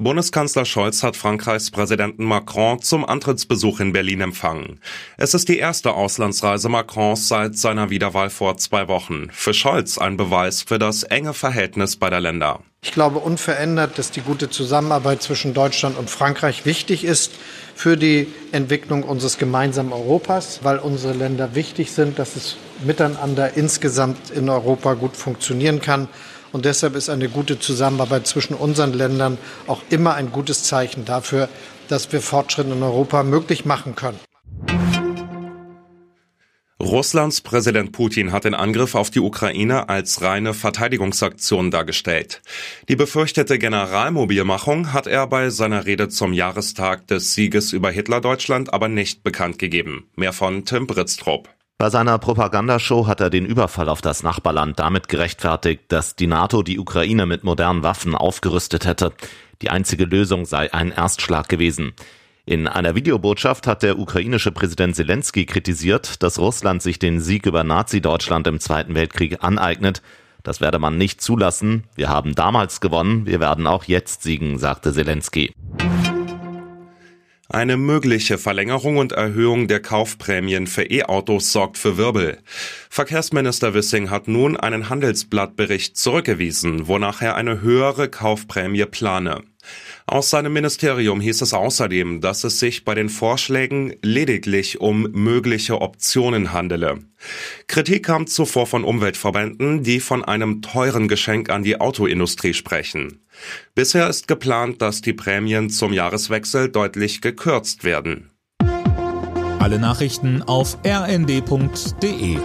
Bundeskanzler Scholz hat Frankreichs Präsidenten Macron zum Antrittsbesuch in Berlin empfangen. Es ist die erste Auslandsreise Macrons seit seiner Wiederwahl vor zwei Wochen. Für Scholz ein Beweis für das enge Verhältnis beider Länder. Ich glaube unverändert, dass die gute Zusammenarbeit zwischen Deutschland und Frankreich wichtig ist für die Entwicklung unseres gemeinsamen Europas, weil unsere Länder wichtig sind, dass es miteinander insgesamt in Europa gut funktionieren kann. Und deshalb ist eine gute Zusammenarbeit zwischen unseren Ländern auch immer ein gutes Zeichen dafür, dass wir Fortschritte in Europa möglich machen können. Russlands Präsident Putin hat den Angriff auf die Ukraine als reine Verteidigungsaktion dargestellt. Die befürchtete Generalmobilmachung hat er bei seiner Rede zum Jahrestag des Sieges über Hitlerdeutschland aber nicht bekannt gegeben. Mehr von Tim Britztrup. Bei seiner Propagandashow hat er den Überfall auf das Nachbarland damit gerechtfertigt, dass die NATO die Ukraine mit modernen Waffen aufgerüstet hätte. Die einzige Lösung sei ein Erstschlag gewesen. In einer Videobotschaft hat der ukrainische Präsident Zelensky kritisiert, dass Russland sich den Sieg über Nazi-Deutschland im Zweiten Weltkrieg aneignet. Das werde man nicht zulassen. Wir haben damals gewonnen, wir werden auch jetzt siegen, sagte Zelensky. Eine mögliche Verlängerung und Erhöhung der Kaufprämien für E-Autos sorgt für Wirbel. Verkehrsminister Wissing hat nun einen Handelsblattbericht zurückgewiesen, wonach er eine höhere Kaufprämie plane. Aus seinem Ministerium hieß es außerdem, dass es sich bei den Vorschlägen lediglich um mögliche Optionen handele. Kritik kam zuvor von Umweltverbänden, die von einem teuren Geschenk an die Autoindustrie sprechen. Bisher ist geplant, dass die Prämien zum Jahreswechsel deutlich gekürzt werden. Alle Nachrichten auf rnd.de